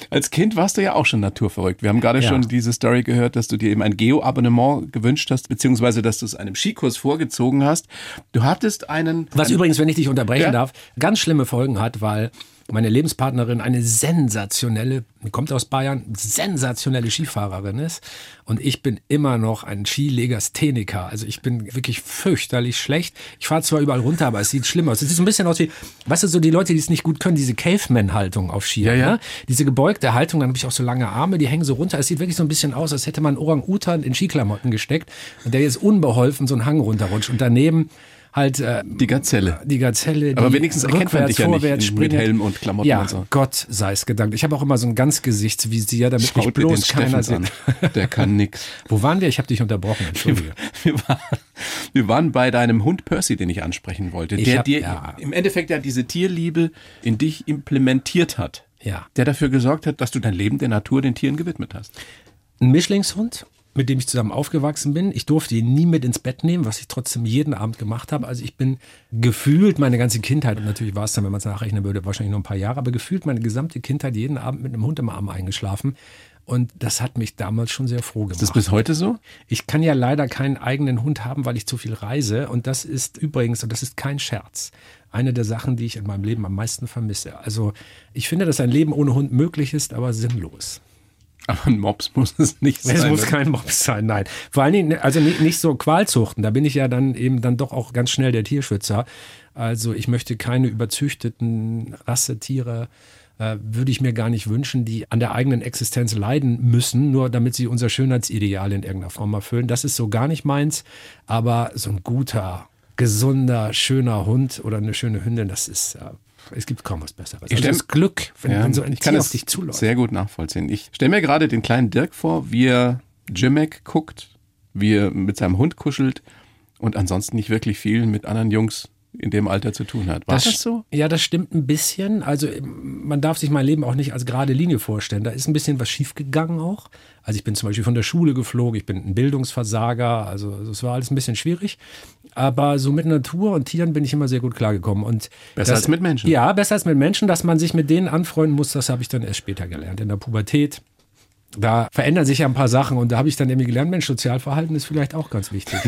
Als Kind warst du ja auch schon naturverrückt. Wir haben gerade Ja. schon diese Story gehört, dass du dir eben ein Geo-Abonnement gewünscht hast, beziehungsweise dass du es einem Skikurs vorgezogen hast. Du hattest einen. Was übrigens, wenn ich dich unterbrechen Ja? darf, ganz schlimme Folgen hat, weil meine Lebenspartnerin eine sensationelle, kommt aus Bayern, sensationelle Skifahrerin ist. Und ich bin immer noch ein Skilegastheniker. Also ich bin wirklich fürchterlich schlecht. Ich fahre zwar überall runter, aber es sieht schlimm aus. Es sieht so ein bisschen aus wie, weißt du, so die Leute, die es nicht gut können, diese Caveman-Haltung auf Ski. Ja, ja. Ne? Diese gebeugte Haltung, dann habe ich auch so lange Arme, die hängen so runter. Es sieht wirklich so ein bisschen aus, als hätte man Orang-Utan in Skiklamotten gesteckt und der jetzt unbeholfen so einen Hang runterrutscht. Und daneben halt äh, Die Gazelle. die Gazelle, die Aber wenigstens erkennt man dich ja nicht vorwärts in- mit. Helm und Klamotten ja, und so. Gott sei es gedankt. Ich habe auch immer so ein Ganzgesichtsvisier, damit mich Schaut den bloß keiner Steffens sieht. an. Der kann nix. Wo waren wir? Ich habe dich unterbrochen. Entschuldige. Wir waren, wir waren bei deinem Hund Percy, den ich ansprechen wollte, Ich der hab- dir ja. im Endeffekt ja diese Tierliebe in dich implementiert hat. Ja. Der dafür gesorgt hat, dass du dein Leben der Natur, den Tieren gewidmet hast. Ein Mischlingshund, mit dem ich zusammen aufgewachsen bin. Ich durfte ihn nie mit ins Bett nehmen, was ich trotzdem jeden Abend gemacht habe. Also ich bin gefühlt meine ganze Kindheit, und natürlich war es dann, wenn man es nachrechnen würde, wahrscheinlich nur ein paar Jahre, aber gefühlt meine gesamte Kindheit jeden Abend mit einem Hund im Arm eingeschlafen. Und das hat mich damals schon sehr froh gemacht. Ist das bis heute so? Ich kann ja leider keinen eigenen Hund haben, weil ich zu viel reise. Und das ist übrigens, und das ist kein Scherz, eine der Sachen, die ich in meinem Leben am meisten vermisse. Also ich finde, dass ein Leben ohne Hund möglich ist, aber sinnlos. Aber ein Mops muss es nicht sein. Es muss kein Mops sein, nein. Vor allen Dingen, also nicht, nicht so Qualzuchten. Da bin ich ja dann eben dann doch auch ganz schnell der Tierschützer. Also ich möchte keine überzüchteten Rassetiere, äh, würde ich mir gar nicht wünschen, die an der eigenen Existenz leiden müssen, nur damit sie unser Schönheitsideal in irgendeiner Form erfüllen. Das ist so gar nicht meins. Aber so ein guter, gesunder, schöner Hund oder eine schöne Hündin, das ist, es gibt kaum was Besseres. Also stell- das Glück, wenn, Ja, wenn so ein ich kann Tier auf dich zuläuft. sehr gut nachvollziehen. Ich stelle mir gerade den kleinen Dirk vor, wie er Jimek guckt, wie er mit seinem Hund kuschelt und ansonsten nicht wirklich viel mit anderen Jungs in dem Alter zu tun hat. War das, so? Ja, das stimmt ein bisschen. Also man darf sich mein Leben auch nicht als gerade Linie vorstellen. Da ist ein bisschen was schiefgegangen auch. Also ich bin zum Beispiel von der Schule geflogen, ich bin ein Bildungsversager, also es war alles ein bisschen schwierig. Aber so mit Natur und Tieren bin ich immer sehr gut klargekommen. Und Besser das, als mit Menschen. Ja, besser als mit Menschen, dass man sich mit denen anfreunden muss, das habe ich dann erst später gelernt. In der Pubertät. Da verändern sich ja ein paar Sachen und da habe ich dann irgendwie gelernt, Mensch, Sozialverhalten ist vielleicht auch ganz wichtig.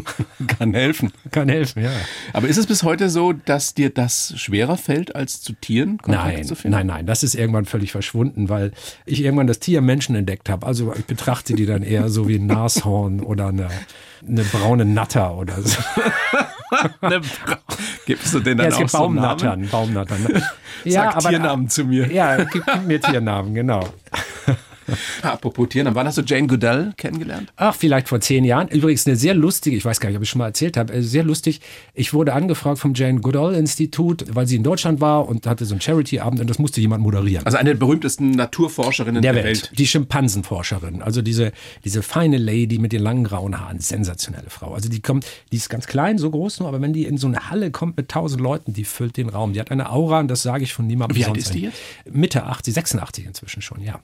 Kann helfen. Kann helfen, ja. Aber ist es bis heute so, dass dir das schwerer fällt, als zu Tieren Kontakt Nein, zu finden? nein, nein, das ist irgendwann völlig verschwunden, weil ich irgendwann das Tier Menschen entdeckt habe. Also ich betrachte die dann eher so wie ein Nashorn oder eine, eine braune Natter oder so. Gibst du den dann Ja, es auch gibt so einen Namen? Baumnattern, Baumnattern. Sag Tiernamen zu mir. Ja, gib, gib mir Tiernamen, genau. Apropos Tiernamen, wann hast du Jane Goodall kennengelernt? Ach, vielleicht vor zehn Jahren. Übrigens eine sehr lustige, ich weiß gar nicht, ob ich schon mal erzählt habe, äh, sehr lustig. Ich wurde angefragt vom Jane Goodall Institut, weil sie in Deutschland war und hatte so einen Charity-Abend und das musste jemand moderieren. Also eine der berühmtesten Naturforscherinnen der der, Welt. Welt. Die Schimpansenforscherin. Also diese, diese feine Lady mit den langen grauen Haaren. Sensationelle Frau. Also die kommt, die ist ganz klein, so groß nur, aber wenn die in so eine Halle kommt mit tausend Leuten, die füllt den Raum. Die hat eine Aura und das sage ich von niemandem Wie alt ist die ein. Mitte 80, 86 inzwischen schon, ja.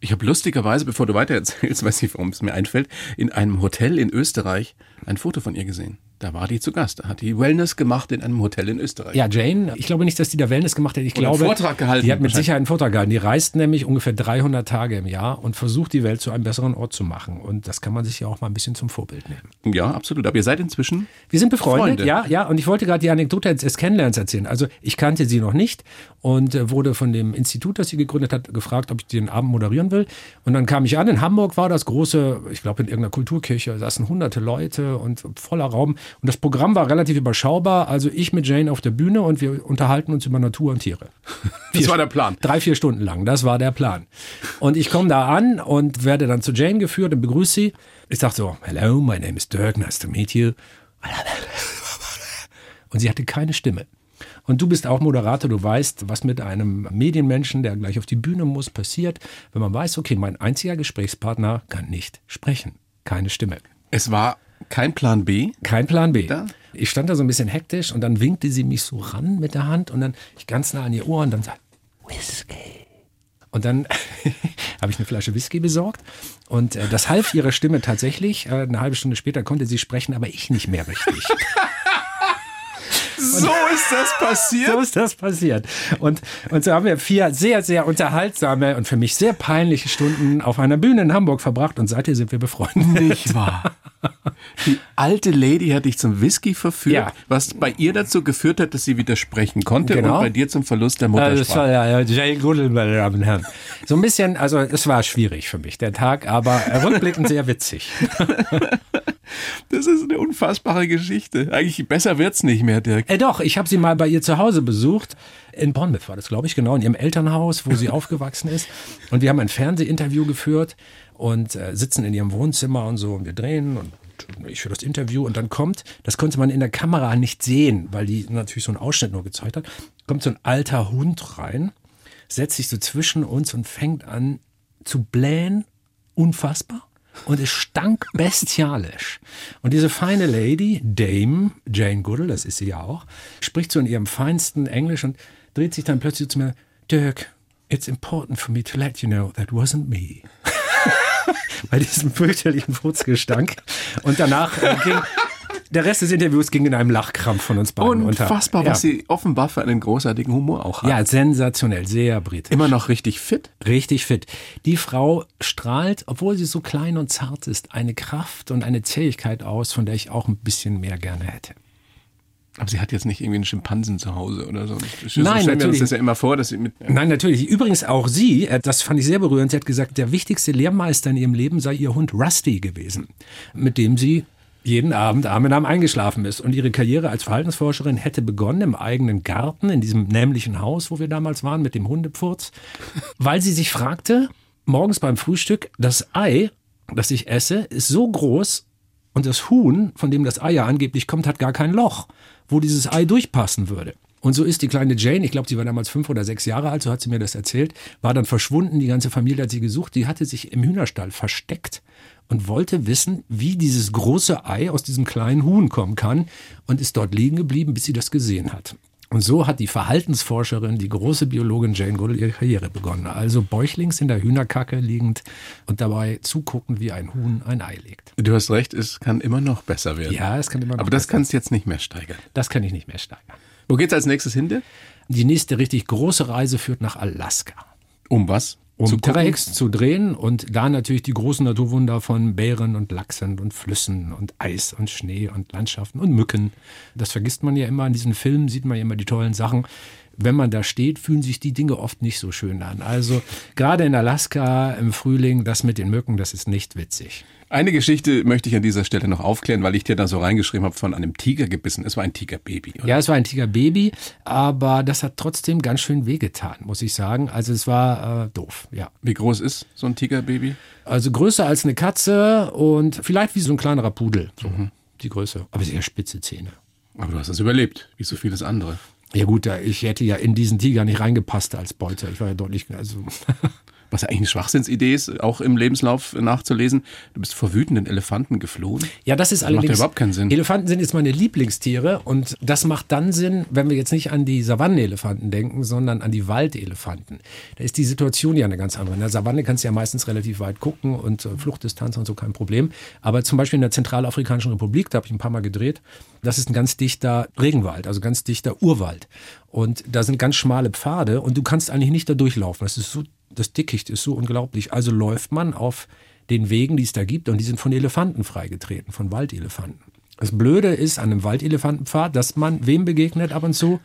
Ich habe lustigerweise, bevor du weiter erzählst, weiß nicht, warum es mir einfällt, in einem Hotel in Österreich ein Foto von ihr gesehen. Da war die zu Gast. Da hat die Wellness gemacht in einem Hotel in Österreich. Ja, Jane, ich glaube nicht, dass die da Wellness gemacht hat. Ich Oder einen glaube, Vortrag gehalten, die hat mit. Sicherheit einen Vortrag gehalten. Die reist nämlich ungefähr 300 Tage im Jahr und versucht, die Welt zu einem besseren Ort zu machen. Und das kann man sich ja auch mal ein bisschen zum Vorbild nehmen. Ja, absolut. Aber ihr seid inzwischen. Wir sind befreundet, Freunde. ja, ja. Und ich wollte gerade die Anekdote des Kennenlernens erzählen. Also ich kannte sie noch nicht und äh, wurde von dem Institut, das sie gegründet hat, gefragt, ob ich den Abend moderieren will. Und dann kam ich an. In Hamburg war das große, ich glaube in irgendeiner Kulturkirche, saßen hunderte Leute und voller Raum. Und das Programm war relativ überschaubar. Also ich mit Jane auf der Bühne und wir unterhalten uns über Natur und Tiere. Das war der Plan. Drei, vier Stunden lang, das war der Plan. Und ich komme da an und werde dann zu Jane geführt und begrüße sie. Ich sage so, hello, my name is Dirk, nice to meet you. Und sie hatte keine Stimme. Und du bist auch Moderator, du weißt, was mit einem Medienmenschen, der gleich auf die Bühne muss, passiert, wenn man weiß, okay, mein einziger Gesprächspartner kann nicht sprechen. Keine Stimme. Es war kein Plan B. Kein Plan B. Da? Ich stand da so ein bisschen hektisch und dann winkte sie mich so ran mit der Hand und dann ich ganz nah an ihr Ohr und dann sagt, Whisky. Und dann habe ich eine Flasche Whisky besorgt und äh, das half ihrer Stimme tatsächlich. Äh, eine halbe Stunde später konnte sie sprechen, aber ich nicht mehr richtig. so ist das passiert. So ist das passiert. Und, und so haben wir vier sehr, sehr unterhaltsame und für mich sehr peinliche Stunden auf einer Bühne in Hamburg verbracht und seitdem sind wir befreundet. Nicht wahr? Die alte Lady hat dich zum Whisky verführt, Ja. was bei ihr dazu geführt hat, dass sie widersprechen konnte Genau. und bei dir zum Verlust der Also, das Muttersprache. war ja ja, Jay Goodall, meine Damen und Herren. So ein bisschen, also es war schwierig für mich, der Tag, aber rückblickend sehr witzig. Das ist eine unfassbare Geschichte. Eigentlich besser wird's nicht mehr, Dirk. Äh, doch, ich habe sie mal bei ihr zu Hause besucht. In Bournemouth war das, glaube ich, genau, in ihrem Elternhaus, wo sie aufgewachsen ist. Und wir haben ein Fernsehinterview geführt und äh, sitzen in ihrem Wohnzimmer und so und wir drehen und ich für das Interview und dann kommt, das konnte man in der Kamera nicht sehen, weil die natürlich so einen Ausschnitt nur gezeigt hat, kommt so ein alter Hund rein, setzt sich so zwischen uns und fängt an zu blähen, unfassbar. Und es stank bestialisch. Und diese feine Lady, Dame Jane Goodall, das ist sie ja auch, spricht so in ihrem feinsten Englisch und dreht sich dann plötzlich zu mir, Dirk, it's important for me to let you know that wasn't me. Bei diesem fürchterlichen Furzgestank. Und danach äh, ging, der Rest des Interviews ging in einem Lachkrampf von uns beiden unter. Unfassbar, ja. was sie offenbar für einen großartigen Humor auch hat. Ja, sensationell, sehr britisch. Immer noch richtig fit. Richtig fit. Die Frau strahlt, obwohl sie so klein und zart ist, eine Kraft und eine Zähigkeit aus, von der ich auch ein bisschen mehr gerne hätte. Aber sie hat jetzt nicht irgendwie einen Schimpansen zu Hause oder so. Ich, so Nein, uns natürlich. das ja immer vor, dass sie mit. Nein, natürlich. Übrigens auch sie, äh, das fand ich sehr berührend, sie hat gesagt, der wichtigste Lehrmeister in ihrem Leben sei ihr Hund Rusty gewesen, mit dem sie jeden Abend Arm in Arm eingeschlafen ist. Und ihre Karriere als Verhaltensforscherin hätte begonnen im eigenen Garten, in diesem nämlichen Haus, wo wir damals waren, mit dem Hundepfurz, weil sie sich fragte, morgens beim Frühstück, das Ei, das ich esse, ist so groß und das Huhn, von dem das Ei ja angeblich kommt, hat gar kein Loch, wo dieses Ei durchpassen würde. Und so ist die kleine Jane, ich glaube, sie war damals fünf oder sechs Jahre alt, so hat sie mir das erzählt, war dann verschwunden, die ganze Familie hat sie gesucht, die hatte sich im Hühnerstall versteckt und wollte wissen, wie dieses große Ei aus diesem kleinen Huhn kommen kann und ist dort liegen geblieben, bis sie das gesehen hat. Und so hat die Verhaltensforscherin, die große Biologin Jane Goodall ihre Karriere begonnen. Also bäuchlings in der Hühnerkacke liegend und dabei zuguckend, wie ein Huhn ein Ei legt. Du hast recht, es kann immer noch besser werden. Ja, es kann immer noch Aber das kannst du jetzt nicht mehr steigern. Das kann ich nicht mehr steigern. Wo geht's als nächstes hin? Dirk? Die nächste richtig große Reise führt nach Alaska. Um was? Um Zu? Terra-X zu drehen und da natürlich die großen Naturwunder von Bären und Lachsen und Flüssen und Eis und Schnee und Landschaften und Mücken. Das vergisst man ja immer. In diesen Filmen sieht man ja immer die tollen Sachen. Wenn man da steht, fühlen sich die Dinge oft nicht so schön an. Also gerade in Alaska im Frühling, das mit den Mücken, das ist nicht witzig. Eine Geschichte möchte ich an dieser Stelle noch aufklären, weil ich dir da so reingeschrieben habe von einem Tiger gebissen. Es war ein Tigerbaby. oder? Ja, es war ein Tigerbaby, aber das hat trotzdem ganz schön wehgetan, muss ich sagen. Also es war äh, doof, ja. Wie groß ist so ein Tigerbaby? Also größer als eine Katze und vielleicht wie so ein kleinerer Pudel. So die Größe. Aber sehr spitze Zähne. Aber du hast es überlebt, wie so vieles andere. Ja gut, ich hätte ja in diesen Tiger nicht reingepasst als Beute. Ich war ja deutlich, also Was ja eigentlich eine Schwachsinnsidee ist, auch im Lebenslauf nachzulesen. Du bist vor wütenden Elefanten geflohen. ja, das ist macht ja überhaupt keinen Sinn. Elefanten sind jetzt meine Lieblingstiere und das macht dann Sinn, wenn wir jetzt nicht an die Savannenelefanten denken, sondern an die Waldelefanten. Da ist die Situation ja eine ganz andere. In der Savanne kannst du ja meistens relativ weit gucken und äh, Fluchtdistanz und so kein Problem. Aber zum Beispiel in der Zentralafrikanischen Republik, da habe ich ein paar Mal gedreht, das ist ein ganz dichter Regenwald, also ganz dichter Urwald. Und da sind ganz schmale Pfade und du kannst eigentlich nicht da durchlaufen. Das ist so, das Dickicht ist so unglaublich. Also läuft man auf den Wegen, die es da gibt, und die sind von Elefanten freigetreten, von Waldelefanten. Das Blöde ist an einem Waldelefantenpfad, dass man wem begegnet ab und zu?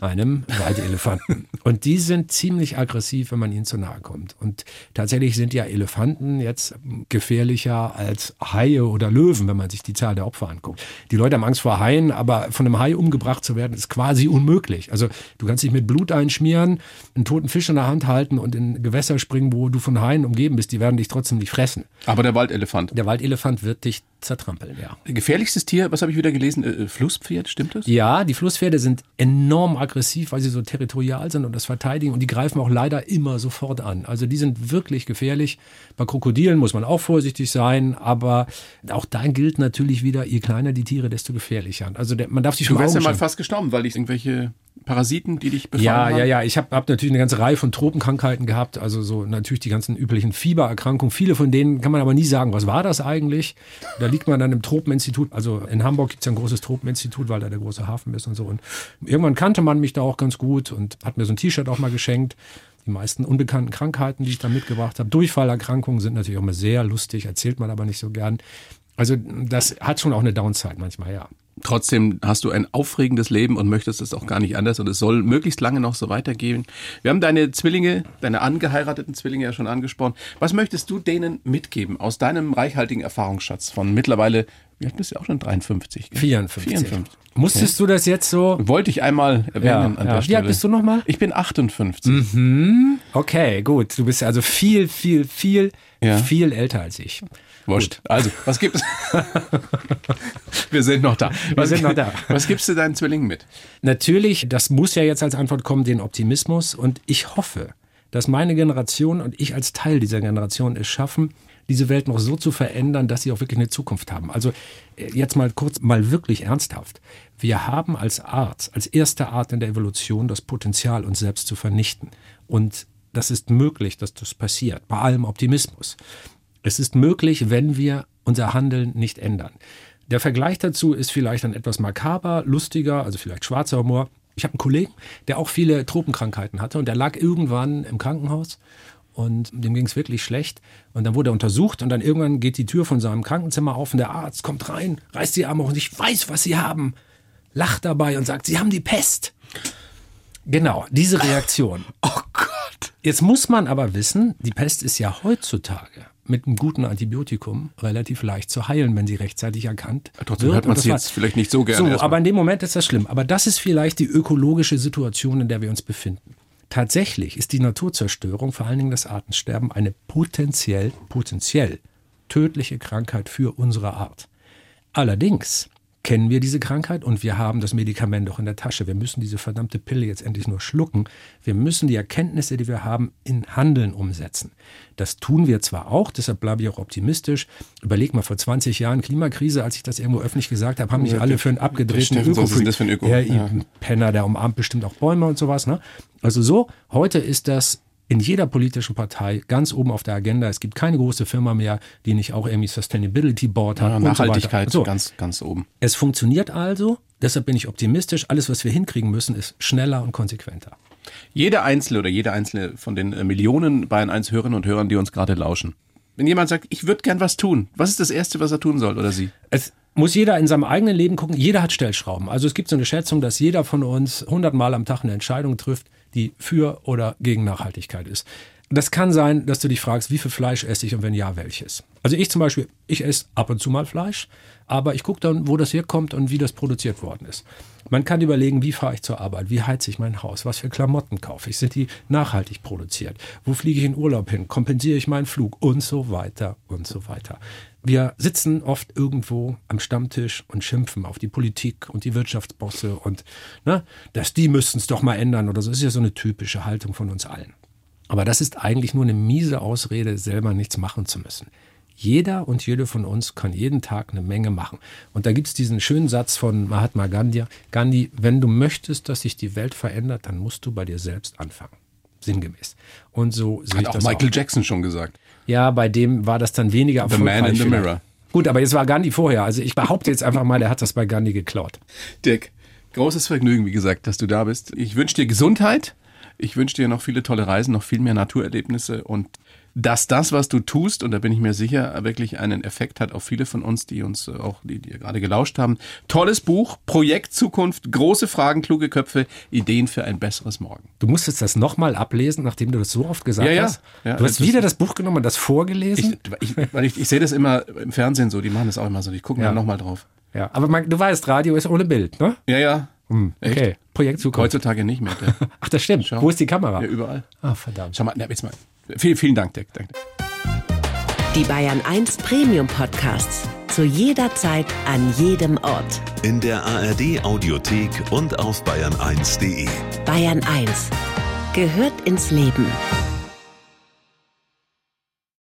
Einem Waldelefanten. Und die sind ziemlich aggressiv, wenn man ihnen zu nahe kommt. Und tatsächlich sind ja Elefanten jetzt gefährlicher als Haie oder Löwen, wenn man sich die Zahl der Opfer anguckt. Die Leute haben Angst vor Haien, aber von einem Hai umgebracht zu werden, ist quasi unmöglich. Also du kannst dich mit Blut einschmieren, einen toten Fisch in der Hand halten und in Gewässer springen, wo du von Haien umgeben bist. Die werden dich trotzdem nicht fressen. Aber der Waldelefant. Der Waldelefant wird dich zertrampeln, ja. Gefährlichstes Tier, was habe ich wieder gelesen? Äh, Flusspferd, stimmt das? Ja, die Flusspferde sind enorm aggressiv, weil sie so territorial sind und das verteidigen und die greifen auch leider immer sofort an. Also die sind wirklich gefährlich. Bei Krokodilen muss man auch vorsichtig sein, aber auch da gilt natürlich wieder, je kleiner die Tiere, desto gefährlicher. Also der, man darf sich Du schon wärst ja mal fast gestorben, weil ich irgendwelche Parasiten, die dich befallen Ja, haben? ja, ja. Ich habe hab natürlich eine ganze Reihe von Tropenkrankheiten gehabt. Also so natürlich die ganzen üblichen Fiebererkrankungen. Viele von denen kann man aber nie sagen, was war das eigentlich? Da liegt man dann im Tropeninstitut. Also in Hamburg gibt es ja ein großes Tropeninstitut, weil da der große Hafen ist und so. Und irgendwann kannte man mich da auch ganz gut und hat mir so ein T-Shirt auch mal geschenkt. Die meisten unbekannten Krankheiten, die ich da mitgebracht habe. Durchfallerkrankungen sind natürlich auch immer sehr lustig, erzählt man aber nicht so gern. Also das hat schon auch eine Downside manchmal, ja. Trotzdem hast du ein aufregendes Leben und möchtest es auch gar nicht anders und es soll möglichst lange noch so weitergehen. Wir haben deine Zwillinge, deine angeheirateten Zwillinge ja schon angesprochen. Was möchtest du denen mitgeben aus deinem reichhaltigen Erfahrungsschatz von mittlerweile, wie alt bist du auch schon 53? Gell? 54. 54. Musstest du das jetzt so? Wollte ich einmal erwähnen an der ja. Wie Stelle. alt bist du nochmal? Ich bin 58. Okay, gut. Du bist also viel, viel, viel, Ja. viel älter als ich. Wurscht. Also, was gibt's? Wir sind noch da. Was, sind noch da. Was gibst du deinen Zwillingen mit? Natürlich, das muss ja jetzt als Antwort kommen, den Optimismus. Und ich hoffe, dass meine Generation und ich als Teil dieser Generation es schaffen, diese Welt noch so zu verändern, dass sie auch wirklich eine Zukunft haben. Also äh, jetzt mal kurz, mal wirklich ernsthaft. Wir haben als Art, als erste Art in der Evolution das Potenzial, uns selbst zu vernichten. Und das ist möglich, dass das passiert, bei allem Optimismus. Es ist möglich, wenn wir unser Handeln nicht ändern. Der Vergleich dazu ist vielleicht dann etwas makaber, lustiger, also vielleicht schwarzer Humor. Ich habe einen Kollegen, der auch viele Tropenkrankheiten hatte und der lag irgendwann im Krankenhaus und dem ging es wirklich schlecht. Und dann wurde er untersucht und dann irgendwann geht die Tür von seinem Krankenzimmer auf und der Arzt kommt rein, reißt die Arme hoch und ich weiß, was Sie haben. Lacht dabei und sagt, Sie haben die Pest. Genau, diese Reaktion. Oh Gott. Jetzt muss man aber wissen, die Pest ist ja heutzutage mit einem guten Antibiotikum relativ leicht zu heilen, wenn sie rechtzeitig erkannt Trotzdem wird. hört man es jetzt vielleicht nicht so gerne. So, aber in dem Moment ist das schlimm. Aber das ist vielleicht die ökologische Situation, in der wir uns befinden. Tatsächlich ist die Naturzerstörung, vor allen Dingen das Artensterben, eine potenziell, potenziell tödliche Krankheit für unsere Art. Allerdings kennen wir diese Krankheit und wir haben das Medikament auch in der Tasche. Wir müssen diese verdammte Pille jetzt endlich nur schlucken. Wir müssen die Erkenntnisse, die wir haben, in Handeln umsetzen. Das tun wir zwar auch, deshalb bleibe ich auch optimistisch. Überleg mal, vor 20 Jahren Klimakrise, als ich das irgendwo öffentlich gesagt habe, haben mich alle für einen abgedrehten Steffen, was ist denn das für ein Öko? Ja, Ja. Penner, der umarmt bestimmt auch Bäume und sowas. Ne? Also so, heute ist das in jeder politischen Partei ganz oben auf der Agenda. Es gibt keine große Firma mehr, die nicht auch irgendwie Sustainability Board hat. Ja, und so. Nachhaltigkeit So, ganz, ganz oben. es funktioniert also, deshalb bin ich optimistisch. Alles, was wir hinkriegen müssen, ist schneller und konsequenter. Jeder Einzelne oder jede Einzelne von den äh, Millionen Bayern 1 Hörerinnen und Hörern, die uns gerade lauschen. Wenn jemand sagt, ich würde gern was tun, was ist das Erste, was er tun soll oder sie? Es muss jeder in seinem eigenen Leben gucken. Jeder hat Stellschrauben. Also es gibt so eine Schätzung, dass jeder von uns 100 Mal am Tag eine Entscheidung trifft, die für oder gegen Nachhaltigkeit ist. Das kann sein, dass du dich fragst, wie viel Fleisch esse ich und wenn ja, welches. Also ich zum Beispiel, ich esse ab und zu mal Fleisch, aber ich gucke dann, wo das herkommt und wie das produziert worden ist. Man kann überlegen, wie fahre ich zur Arbeit, wie heize ich mein Haus, was für Klamotten kaufe ich, sind die nachhaltig produziert, wo fliege ich in Urlaub hin, kompensiere ich meinen Flug und so weiter und so weiter. Wir sitzen oft irgendwo am Stammtisch und schimpfen auf die Politik und die Wirtschaftsbosse und ne, dass die müssten es doch mal ändern oder so. Das ist ja so eine typische Haltung von uns allen. Aber das ist eigentlich nur eine miese Ausrede, selber nichts machen zu müssen. Jeder und jede von uns kann jeden Tag eine Menge machen. Und da gibt es diesen schönen Satz von Mahatma Gandhi, Gandhi, wenn du möchtest, dass sich die Welt verändert, dann musst du bei dir selbst anfangen. Sinngemäß. Und so sehe Hat ich auch das Michael auch. Jackson schon gesagt. Ja, bei dem war das dann weniger The. Man in the vielleicht. Mirror. Gut, aber jetzt war Gandhi vorher. Also ich behaupte jetzt einfach mal, der hat das bei Gandhi geklaut. Dirk, großes Vergnügen, wie gesagt, dass du da bist. Ich wünsche dir Gesundheit. Ich wünsche dir noch viele tolle Reisen, noch viel mehr Naturerlebnisse und dass das, was du tust, und da bin ich mir sicher, wirklich einen Effekt hat auf viele von uns, die uns äh, auch, die dir gerade gelauscht haben. Tolles Buch, Projekt Zukunft, große Fragen, kluge Köpfe, Ideen für ein besseres Morgen. Du musstest das nochmal ablesen, nachdem du das so oft gesagt Ja, ja. hast. Ja, du hast wieder das Buch genommen und das vorgelesen. Ich, ich, ich, ich sehe das immer im Fernsehen so, die machen das auch immer so, ich gucke Ja. mal nochmal drauf. ja, aber man, du weißt, Radio ist ohne Bild, ne? Ja, ja. Echt? Okay, Projekt Zukunft. Heutzutage nicht mehr. Ach, das stimmt. Schau. Wo ist die Kamera? Ja, überall. Ah, verdammt. Schau mal, na, jetzt mal. Vielen, vielen Dank, Dirk. Danke. Die Bayern 1 Premium Podcasts. Zu jeder Zeit, an jedem Ort. In der ARD Audiothek und auf bayern1.de. Bayern 1 gehört ins Leben.